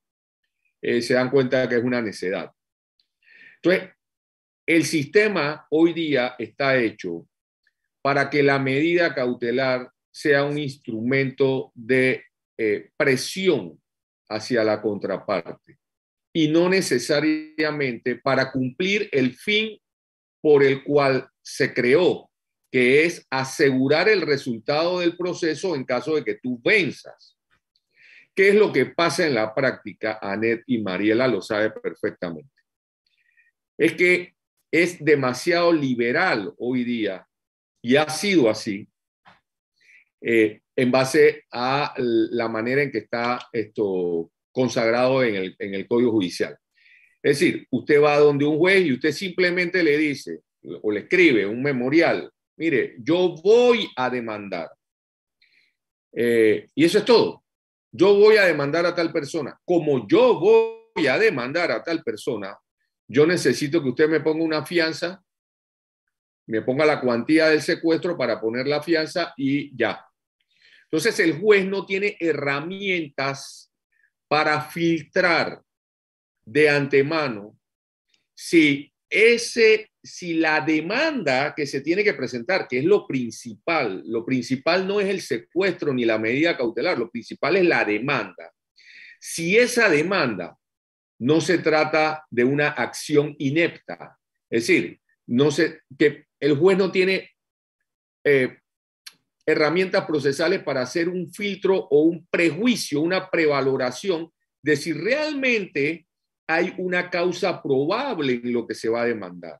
eh, se dan cuenta que es una necedad. Entonces, el sistema hoy día está hecho para que la medida cautelar sea un instrumento de presión hacia la contraparte y no necesariamente para cumplir el fin por el cual se creó, que es asegurar el resultado del proceso en caso de que tú venzas. ¿Qué es lo que pasa en la práctica? Anet y Mariela lo sabe perfectamente. Es que es demasiado liberal hoy día y ha sido así eh, en base a la manera en que está esto consagrado en el, en el Código Judicial. Es decir, usted va donde un juez y usted simplemente le dice o le escribe un memorial, mire, yo voy a demandar. Eh, y eso es todo. Yo voy a demandar a tal persona. Como yo voy a demandar a tal persona, yo necesito que usted me ponga una fianza, me ponga la cuantía del secuestro para poner la fianza y ya. Entonces el juez no tiene herramientas para filtrar de antemano si ese si la demanda que se tiene que presentar, que es lo principal, lo principal no es el secuestro ni la medida cautelar, lo principal es la demanda. Si esa demanda no se trata de una acción inepta, es decir, no se, que el juez no tiene eh, herramientas procesales para hacer un filtro o un prejuicio, una prevaloración de si realmente hay una causa probable en lo que se va a demandar.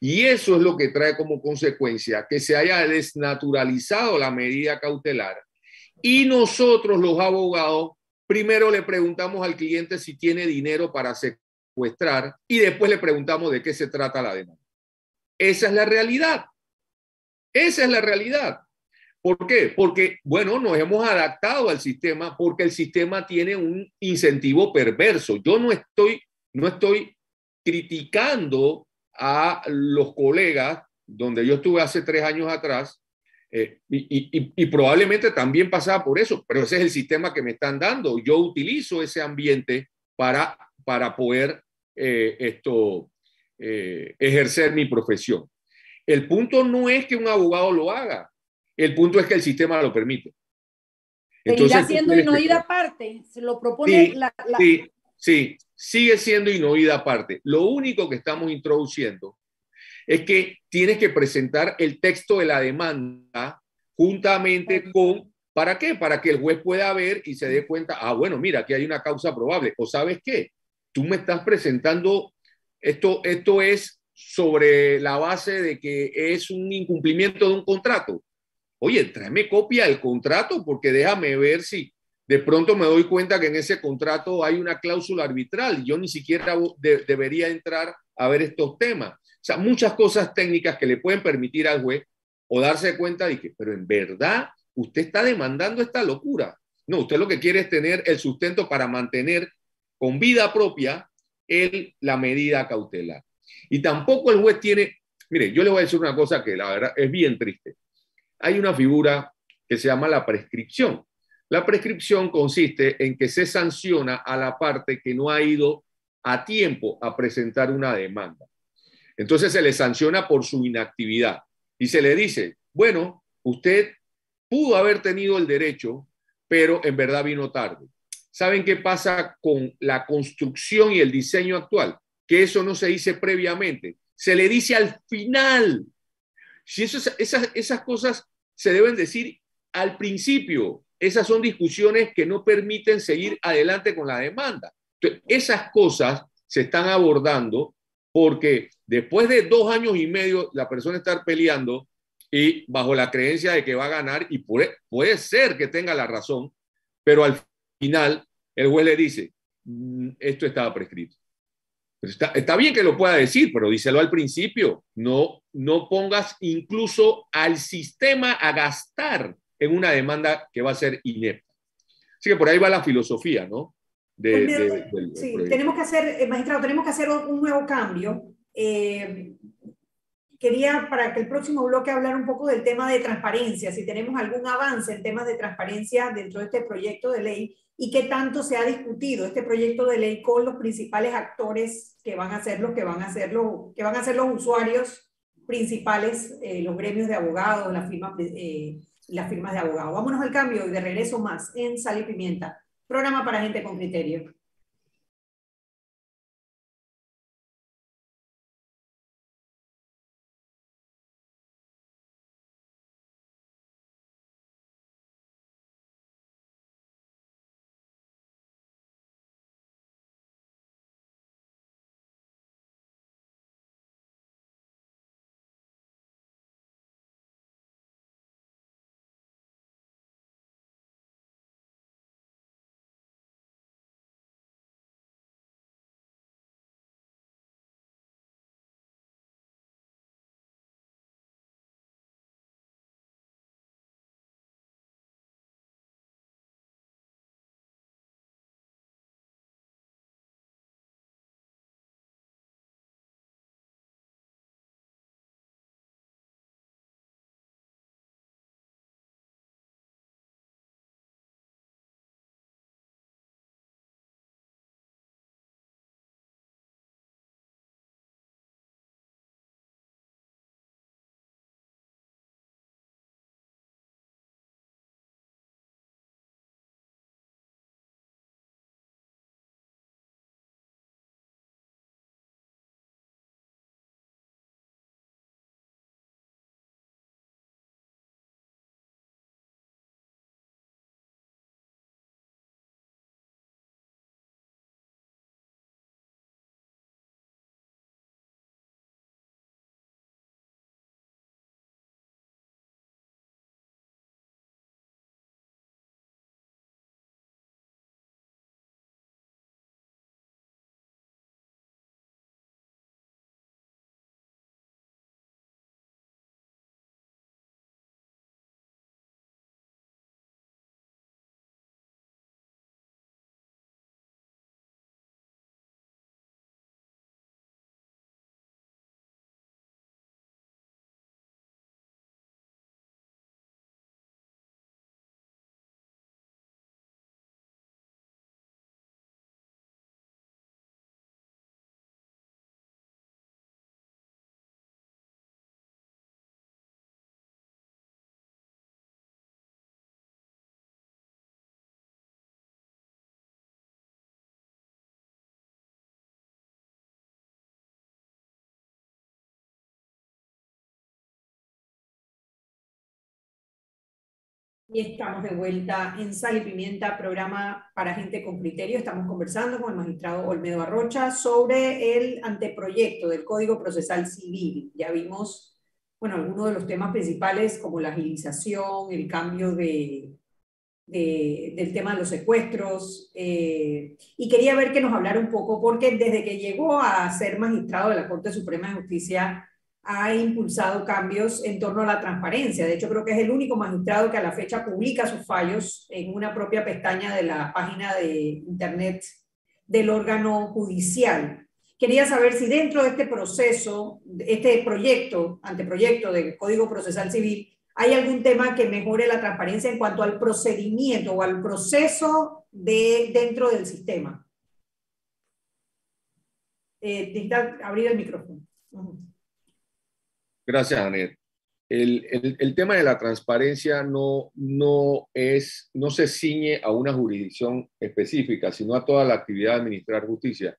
Y eso es lo que trae como consecuencia que se haya desnaturalizado la medida cautelar y nosotros los abogados primero le preguntamos al cliente si tiene dinero para secuestrar y después le preguntamos de qué se trata la demanda. Esa es la realidad. Esa es la realidad. ¿Por qué? Porque, bueno, nos hemos adaptado al sistema porque el sistema tiene un incentivo perverso. Yo no estoy, no estoy criticando a los colegas donde yo estuve hace tres años atrás eh, y, probablemente también pasaba por eso, pero ese es el sistema que me están dando. Yo utilizo ese ambiente para, para poder eh, esto, eh, ejercer mi profesión. El punto no es que un abogado lo haga, el punto es que el sistema lo permite. Entonces, Seguirá siendo inoída aparte, se lo propone la, Sí, sí, sigue siendo inoída aparte. Lo único que estamos introduciendo es que tienes que presentar el texto de la demanda juntamente con ¿Para qué? Para que el juez pueda ver y se dé cuenta, ah, bueno, mira, aquí hay una causa probable. O sabes qué, tú me estás presentando, esto, esto es sobre la base de que es un incumplimiento de un contrato. Oye, tráeme copia del contrato porque déjame ver si de pronto me doy cuenta que en ese contrato hay una cláusula arbitral. Yo ni siquiera debería entrar a ver estos temas. O sea, muchas cosas técnicas que le pueden permitir al juez o darse cuenta de que, pero en verdad usted está demandando esta locura. No, usted lo que quiere es tener el sustento para mantener con vida propia la medida cautelar. Y tampoco el juez tiene, mire, yo le voy a decir una cosa que la verdad es bien triste. Hay una figura que se llama la prescripción. La prescripción consiste en que se sanciona a la parte que no ha ido a tiempo a presentar una demanda. Entonces se le sanciona por su inactividad y se le dice, bueno, usted pudo haber tenido el derecho, pero en verdad vino tarde. ¿Saben qué pasa con la construcción y el diseño actual? Que eso no se dice previamente, se le dice al final. Si esas, cosas se deben decir al principio, esas son discusiones que no permiten seguir adelante con la demanda. esas cosas se están abordando porque después de dos años y medio la persona estar peleando y bajo la creencia de que va a ganar y puede, puede ser que tenga la razón, pero al final el juez le dice, mm, esto estaba prescrito. Está, está, bien que lo pueda decir, pero díselo al principio. No, no pongas incluso al sistema a gastar en una demanda que va a ser inepta. Así que por ahí va la filosofía, ¿no? De, pues sí, tenemos que hacer, eh, magistrado, tenemos que hacer un nuevo cambio. Eh, quería para que el próximo bloque hablar un poco del tema de transparencia, si tenemos algún avance en temas de transparencia dentro de este proyecto de ley y qué tanto se ha discutido este proyecto de ley con los principales actores que van a ser los que van a ser los, que van a ser los usuarios principales, eh, los gremios de abogados, las firmas, eh, las firmas de abogados. Vámonos al cambio y de regreso más en Sal y Pimienta, programa para gente con criterio. Y estamos de vuelta en Sal y Pimienta, programa para gente con criterio. Estamos conversando con el magistrado Olmedo Arrocha sobre el anteproyecto del Código Procesal Civil. Ya vimos, bueno, algunos de los temas principales como la agilización, el cambio de, del tema de los secuestros. Eh, y quería ver que nos hablara un poco, porque desde que llegó a ser magistrado de la Corte Suprema de Justicia, ha impulsado cambios en torno a la transparencia. De hecho, creo que es el único magistrado que a la fecha publica sus fallos en una propia pestaña de la página de Internet del órgano judicial. Quería saber si dentro de este proceso, este proyecto, anteproyecto del Código Procesal Civil, hay algún tema que mejore la transparencia en cuanto al procedimiento o al proceso de, dentro del sistema. Eh, abrir el micrófono. Gracias, Anet. El, tema de la transparencia no, no, es, no se ciñe a una jurisdicción específica, sino a toda la actividad de administrar justicia.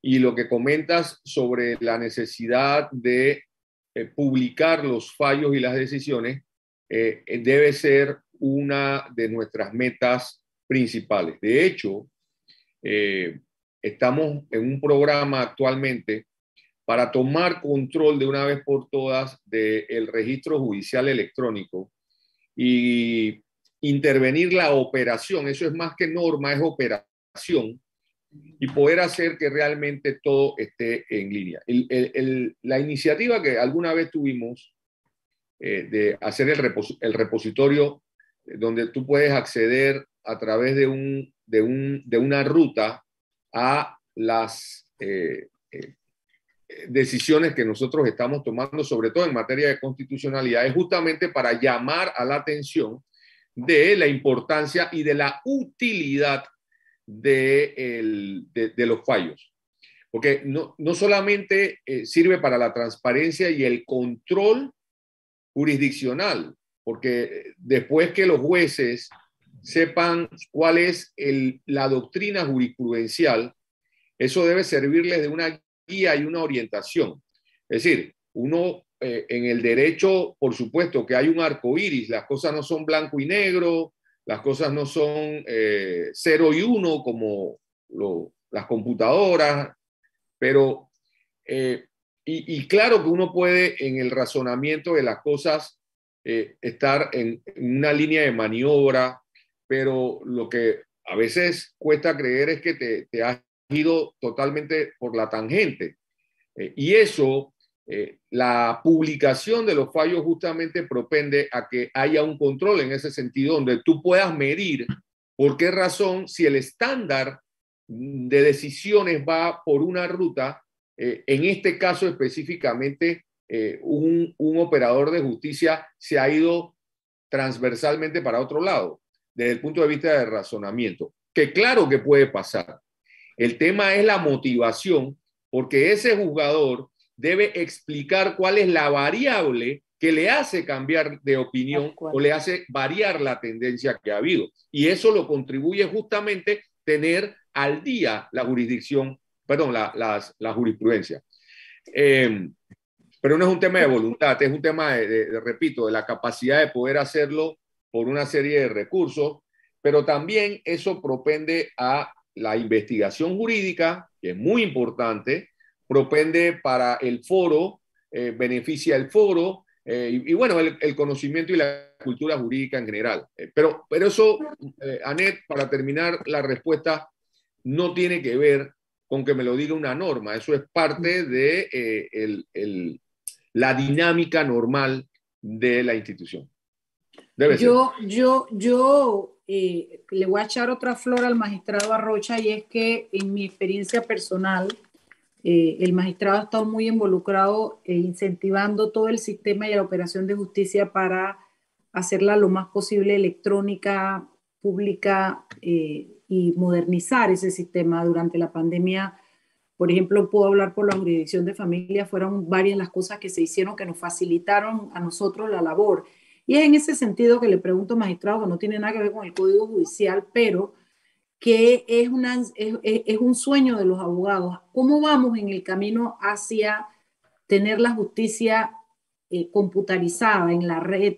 Y lo que comentas sobre la necesidad de eh, publicar los fallos y las decisiones eh, debe ser una de nuestras metas principales. De hecho, eh, estamos en un programa actualmente para tomar control de una vez por todas del registro judicial electrónico y intervenir la operación, eso es más que norma, es operación, y poder hacer que realmente todo esté en línea. la iniciativa que alguna vez tuvimos eh, de hacer el, el, repositorio donde tú puedes acceder a través de, un, de, un, de una ruta a las eh, eh, decisiones que nosotros estamos tomando, sobre todo en materia de constitucionalidad, es justamente para llamar a la atención de la importancia y de la utilidad de, los fallos. Porque no, no solamente eh, sirve para la transparencia y el control jurisdiccional, porque después que los jueces sepan cuál es la doctrina jurisprudencial, eso debe servirles de una guía una orientación. Es decir, uno eh, en el derecho, por supuesto que hay un arco iris, las cosas no son blanco y negro, las cosas no son eh, cero y uno como las computadoras, pero, eh, y, claro que uno puede en el razonamiento de las cosas estar en, una línea de maniobra, pero lo que a veces cuesta creer es que te, te has ido totalmente por la tangente. Eh, y eso, eh, la publicación de los fallos justamente propende a que haya un control en ese sentido, donde tú puedas medir por qué razón, si el estándar de decisiones va por una ruta, eh, en este caso específicamente, un, un operador de justicia se ha ido transversalmente para otro lado, desde el punto de vista de razonamiento, que claro que puede pasar, el tema es la motivación, porque ese jugador debe explicar cuál es la variable que le hace cambiar de opinión o le hace variar la tendencia que ha habido. Y eso lo contribuye justamente tener al día la jurisdicción, perdón, la, jurisprudencia. Em, pero no es un tema de voluntad, es un tema, de, repito, de la capacidad de poder hacerlo por una serie de recursos, pero también eso propende a la investigación jurídica, que es muy importante, propende para el foro, eh, beneficia el foro, eh, y, bueno, el, conocimiento y la cultura jurídica en general. Eh, pero, pero eso, Anet, para terminar la respuesta, no tiene que ver con que me lo diga una norma, eso es parte de el, la dinámica normal de la institución. yo, yo, yo eh, le voy a echar otra flor al magistrado Arrocha y es que en mi experiencia personal, eh, el magistrado ha estado muy involucrado e incentivando todo el sistema y la operación de justicia para hacerla lo más posible electrónica, pública y modernizar ese sistema durante la pandemia. Por ejemplo, puedo hablar por la jurisdicción de familia, fueron varias las cosas que se hicieron que nos facilitaron a nosotros la labor. Y es en ese sentido que le pregunto, magistrado, que no tiene nada que ver con el Código Judicial, pero que es, una, es, un sueño de los abogados. ¿Cómo vamos en el camino hacia tener la justicia eh, computarizada en la red,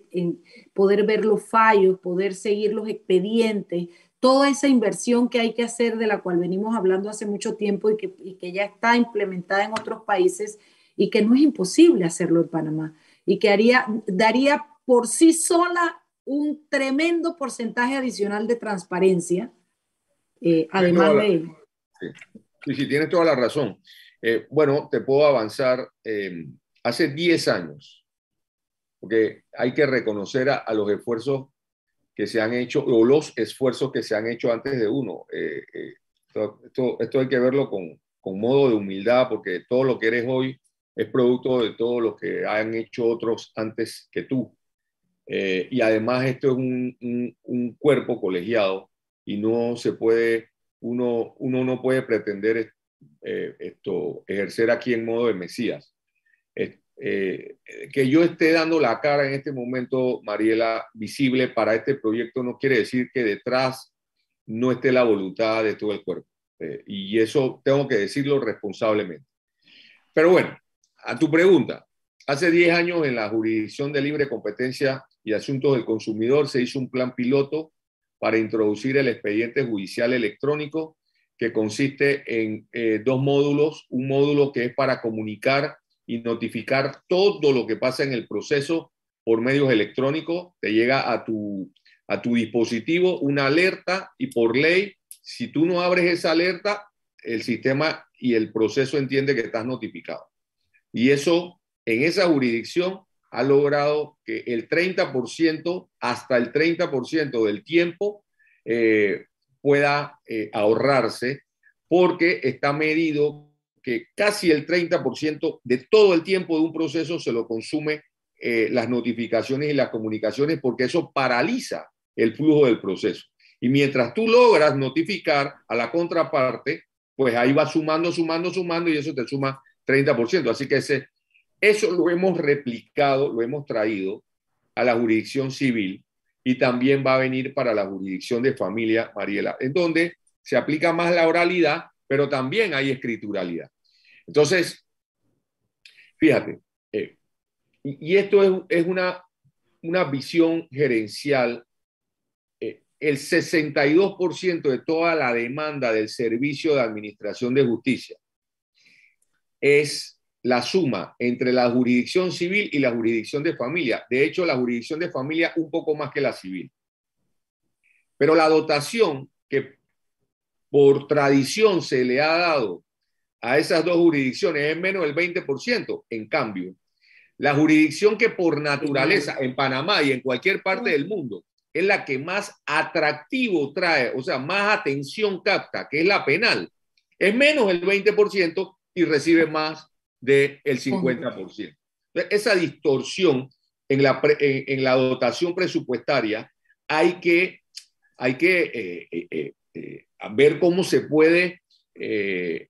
poder ver los fallos, poder seguir los expedientes, toda esa inversión que hay que hacer, de la cual venimos hablando hace mucho tiempo y que, y que ya está implementada en otros países y que no es imposible hacerlo en Panamá y que haría, daría por sí sola un tremendo porcentaje adicional de transparencia, eh, además de... Sí. sí, tienes toda la razón. Eh, bueno, te puedo avanzar. Eh, hace 10 años, porque hay que reconocer a, a, los esfuerzos que se han hecho o los esfuerzos que se han hecho antes de uno. Esto, esto, hay que verlo con, con modo de humildad, porque todo lo que eres hoy es producto de todo lo que han hecho otros antes que tú. Eh, y además esto es un, un, un, cuerpo colegiado y no se puede, uno, uno no puede pretender eh, esto, ejercer aquí en modo de Mesías. Eh, que yo esté dando la cara en este momento, Mariela, visible para este proyecto no quiere decir que detrás no esté la voluntad de todo el cuerpo. Eh, y eso tengo que decirlo responsablemente. Pero bueno, a tu pregunta, hace 10 años en la jurisdicción de libre competencia y asuntos del consumidor se hizo un plan piloto para introducir el expediente judicial electrónico que consiste en eh, dos módulos, un módulo que es para comunicar y notificar todo lo que pasa en el proceso por medios electrónicos, te llega a tu, a tu dispositivo una alerta y por ley, si tú no abres esa alerta, el sistema y el proceso entiende que estás notificado. Y eso en esa jurisdicción ha logrado que el 30%, hasta el 30% del tiempo eh, pueda eh, ahorrarse porque está medido que casi el 30% de todo el tiempo de un proceso se lo consume eh, las notificaciones y las comunicaciones porque eso paraliza el flujo del proceso. Y mientras tú logras notificar a la contraparte, pues ahí va sumando, sumando, sumando y eso te suma 30%. Así que ese, eso lo hemos replicado, lo hemos traído a la jurisdicción civil y también va a venir para la jurisdicción de familia, Mariela, en donde se aplica más la oralidad, pero también hay escrituralidad. Entonces, fíjate, eh, y, esto es, es una, una visión gerencial eh, el 62% de toda la demanda del servicio de administración de justicia es la suma entre la jurisdicción civil y la jurisdicción de familia. De hecho, la jurisdicción de familia un poco más que la civil. Pero la dotación que por tradición se le ha dado a esas dos jurisdicciones es menos del 20%. En cambio, la jurisdicción que por naturaleza en Panamá y en cualquier parte del mundo es la que más atractivo trae, o sea, más atención capta, que es la penal, es menos del 20% y recibe más del 50%. Esa distorsión en la, en, la dotación presupuestaria hay que, hay que eh, eh, eh, ver cómo se puede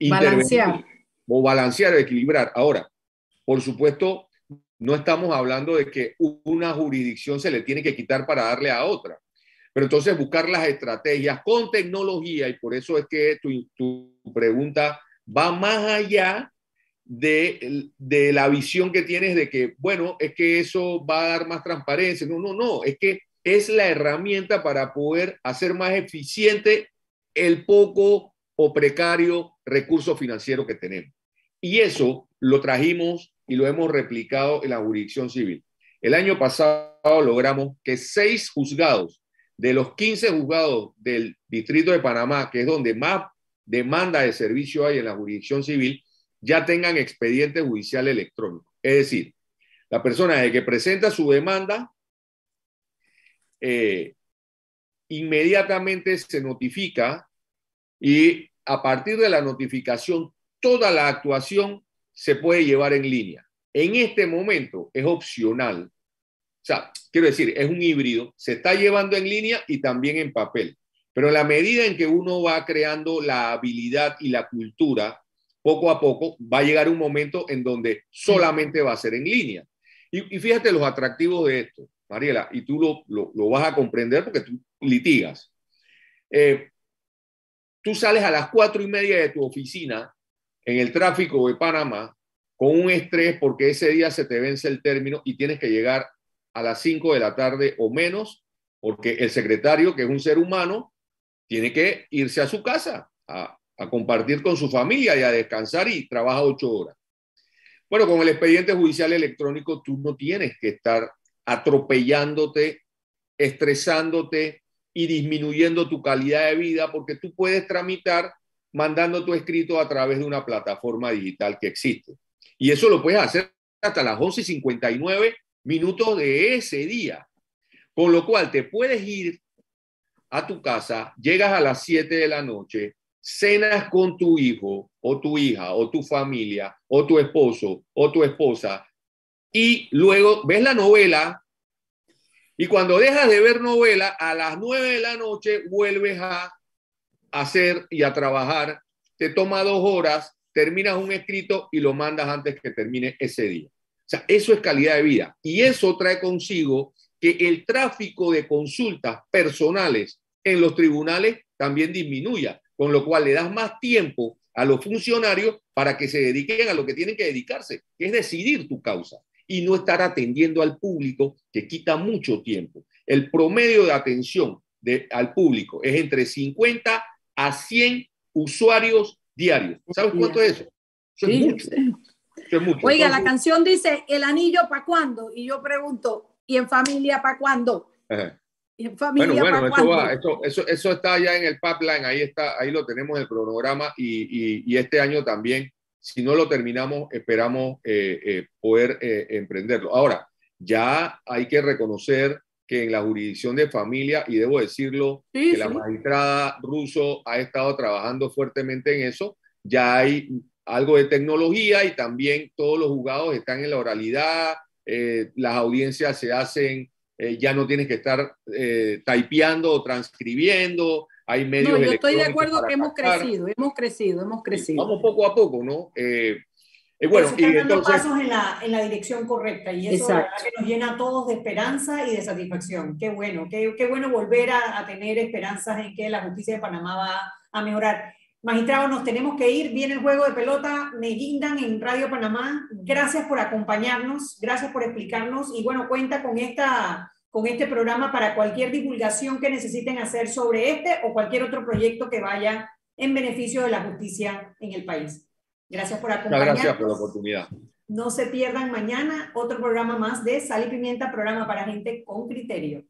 balancear. o balancear o equilibrar. Ahora, por supuesto, no estamos hablando de que una jurisdicción se le tiene que quitar para darle a otra. Pero entonces buscar las estrategias con tecnología, y por eso es que tu, tu pregunta va más allá de, de, la visión que tienes de que, bueno, es que eso va a dar más transparencia. No, no, no, es que es la herramienta para poder hacer más eficiente el poco o precario recurso financiero que tenemos. Y eso lo trajimos y lo hemos replicado en la jurisdicción civil. El año pasado logramos que seis juzgados de los 15 juzgados del Distrito de Panamá, que es donde más demanda de servicio hay en la jurisdicción civil, ya tengan expediente judicial electrónico. Es decir, la persona de que presenta su demanda, eh, inmediatamente se notifica y a partir de la notificación, toda la actuación se puede llevar en línea. En este momento es opcional. O sea, quiero decir, es un híbrido, se está llevando en línea y también en papel. Pero en la medida en que uno va creando la habilidad y la cultura, poco a poco va a llegar un momento en donde solamente va a ser en línea. Y, y fíjate los atractivos de esto, Mariela, y tú lo, lo, lo vas a comprender porque tú litigas. Eh, tú sales a las cuatro y media de tu oficina en el tráfico de Panamá con un estrés porque ese día se te vence el término y tienes que llegar a las 5 de la tarde o menos, porque el secretario, que es un ser humano, tiene que irse a su casa a, a compartir con su familia y a descansar y trabaja ocho horas. Bueno, con el expediente judicial electrónico tú no tienes que estar atropellándote, estresándote y disminuyendo tu calidad de vida porque tú puedes tramitar mandando tu escrito a través de una plataforma digital que existe. Y eso lo puedes hacer hasta las 11.59 minutos de ese día. Con lo cual te puedes ir a tu casa, llegas a las 7 de la noche, cenas con tu hijo o tu hija o tu familia o tu esposo o tu esposa y luego ves la novela y cuando dejas de ver novela a las 9 de la noche vuelves a hacer y a trabajar, te toma dos horas terminas un escrito y lo mandas antes que termine ese día. O sea, eso es calidad de vida. Y eso trae consigo que el tráfico de consultas personales en los tribunales también disminuya, con lo cual le das más tiempo a los funcionarios para que se dediquen a lo que tienen que dedicarse, que es decidir tu causa y no estar atendiendo al público, que quita mucho tiempo. El promedio de atención de, al público es entre 50 a 100 usuarios diario. ¿Sabes cuánto es eso? es mucho. Oiga, la canción dice, ¿el anillo para cuándo? Y yo pregunto, ¿y en familia para cuándo? ¿Y en familia bueno, bueno, eso, va, eso, eso, está ya en el pipeline, ahí está, ahí lo tenemos en el cronograma y, y, este año también, si no lo terminamos, esperamos eh, eh, poder eh, emprenderlo. Ahora, ya hay que reconocer que en la jurisdicción de familia, y debo decirlo, que la magistrada ruso ha estado trabajando fuertemente en eso, ya hay algo de tecnología y también todos los juzgados están en la oralidad, las audiencias se hacen, eh, ya no tienes que estar eh, typeando o transcribiendo, hay medios. No, yo estoy de acuerdo que hemos crecido, hemos crecido, hemos crecido. Vamos poco a poco, ¿no? Eh, bueno, y dando pasos en la, en la, dirección correcta y eso que nos llena a todos de esperanza y de satisfacción. Qué bueno, qué, qué bueno volver a, a, tener esperanzas en que la justicia de Panamá va a mejorar. Magistrado, nos tenemos que ir. Viene el juego de pelota. Me guindan en Radio Panamá. Gracias por acompañarnos, gracias por explicarnos y bueno, cuenta con esta con este programa para cualquier divulgación que necesiten hacer sobre este o cualquier otro proyecto que vaya en beneficio de la justicia en el país. Gracias por acompañarnos. Gracias por la oportunidad. No se pierdan mañana otro programa más de Sal y Pimienta, programa para gente con criterio.